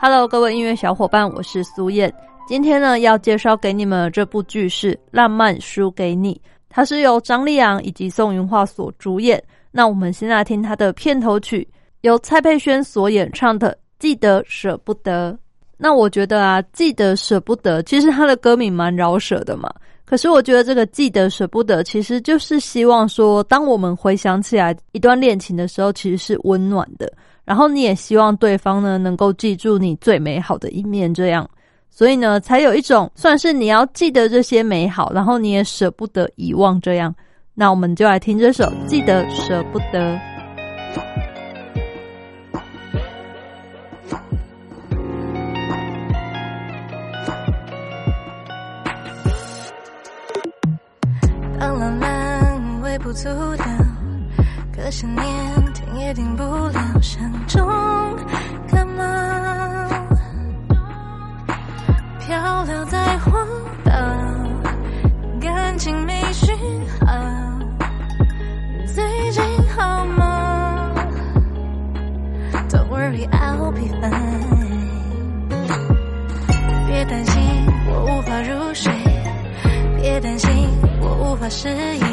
Hello，各位音乐小伙伴，我是苏燕。今天呢，要介绍给你们这部剧是《浪漫输给你》，它是由张立昂以及宋云桦所主演。那我们先来听它的片头曲，由蔡佩轩所演唱的《记得舍不得》。那我觉得啊，《记得舍不得》其实它的歌名蛮饶舌的嘛。可是我觉得这个“记得舍不得”，其实就是希望说，当我们回想起来一段恋情的时候，其实是温暖的。然后你也希望对方呢能够记住你最美好的一面，这样，所以呢才有一种算是你要记得这些美好，然后你也舍不得遗忘这样。那我们就来听这首《记得舍不得》。当浪漫微不足道。可想念，也定不了，山中干嘛？漂流在荒岛，感情没讯号。最近好吗？Don't worry, I'll be fine。别担心，我无法入睡。别担心，我无法适应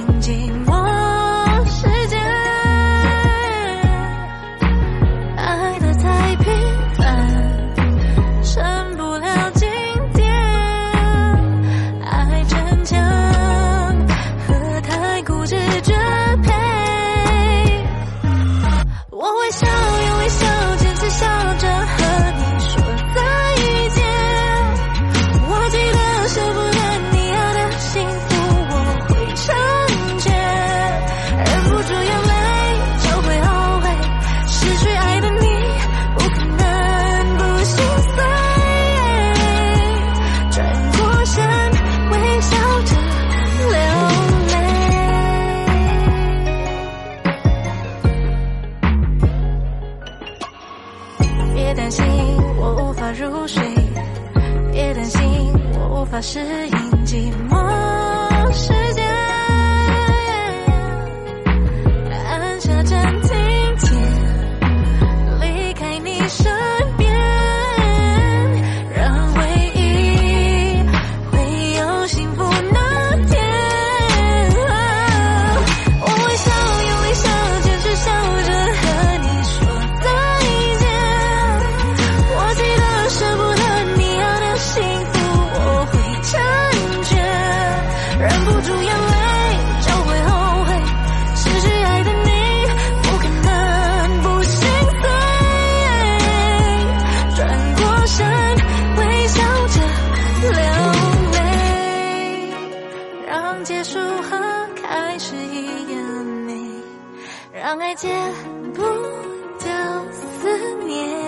担心我无法入睡。别担心我无法适应寂寞。忍不住眼泪就会后悔失去爱的你不可能不心碎转过身微笑着流泪让结束和开始一样美让爱戒不掉思念。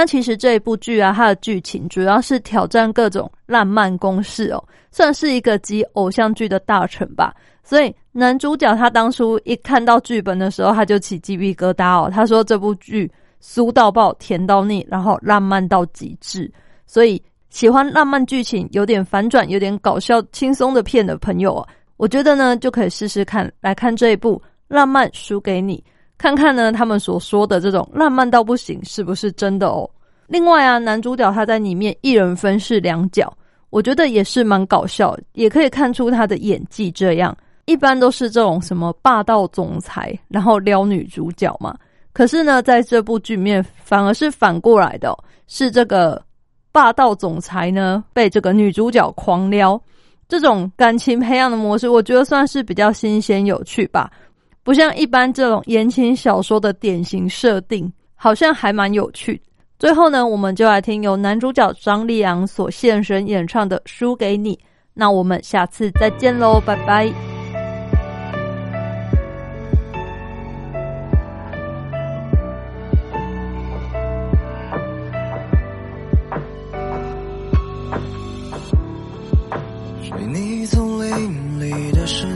那其实这一部剧啊，它的剧情主要是挑战各种浪漫公式哦，算是一个集偶像剧的大成吧。所以男主角他当初一看到剧本的时候，他就起鸡皮疙瘩哦。他说这部剧酥到爆，甜到腻，然后浪漫到极致。所以喜欢浪漫剧情、有点反转、有点搞笑、轻松的片的朋友啊，我觉得呢就可以试试看来看这一部《浪漫输给你》。看看呢，他们所说的这种浪漫到不行是不是真的哦？另外啊，男主角他在里面一人分饰两角，我觉得也是蛮搞笑，也可以看出他的演技。这样一般都是这种什么霸道总裁，然后撩女主角嘛。可是呢，在这部剧面反而是反过来的，是这个霸道总裁呢被这个女主角狂撩，这种感情培养的模式，我觉得算是比较新鲜有趣吧。不像一般这种言情小说的典型设定，好像还蛮有趣。最后呢，我们就来听由男主角张立昂所现身演唱的《输给你》。那我们下次再见喽，拜拜。水泥丛林里的身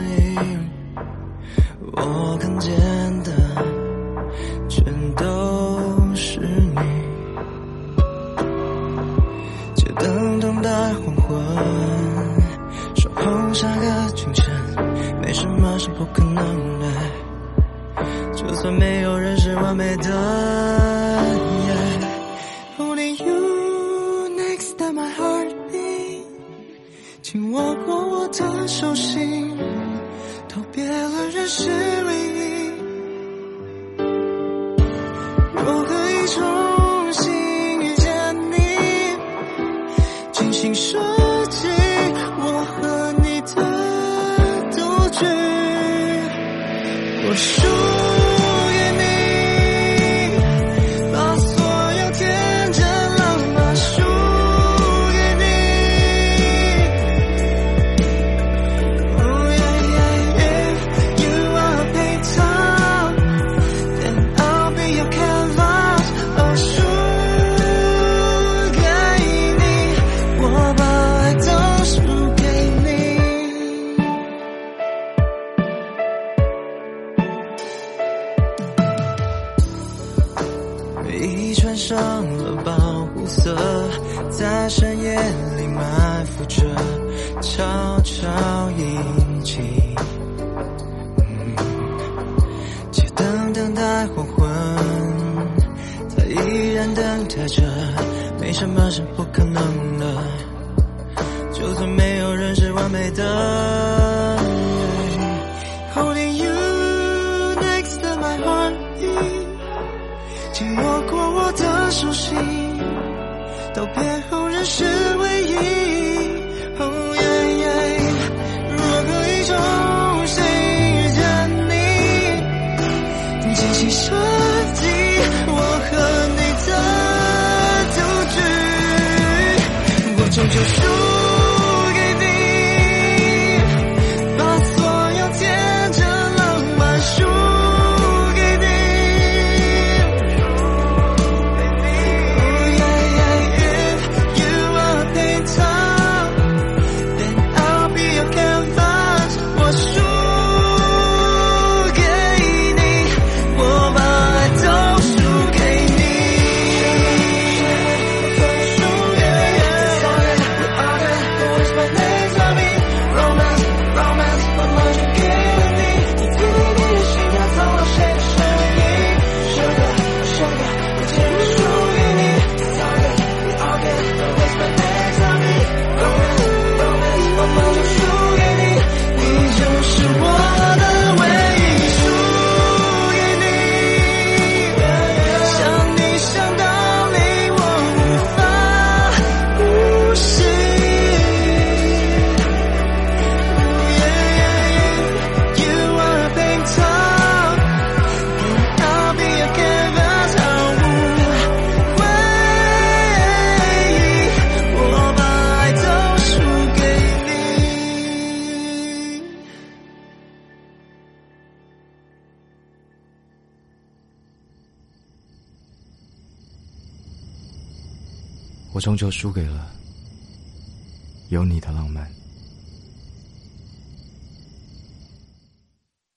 是不可能的，就算没有人是完美的。Only you next to my heartbeat，紧握过我的手心。都别了，人是唯一。若可以重新遇见你，精心设上了保护色，在深夜里埋伏着，悄悄隐匿。街灯等待黄昏，它依然等待着，没什么是不可能的。道别后仍是唯一。若可以重新遇见你，精心设计我和你的结局，我终究输。我终究输给了有你的浪漫。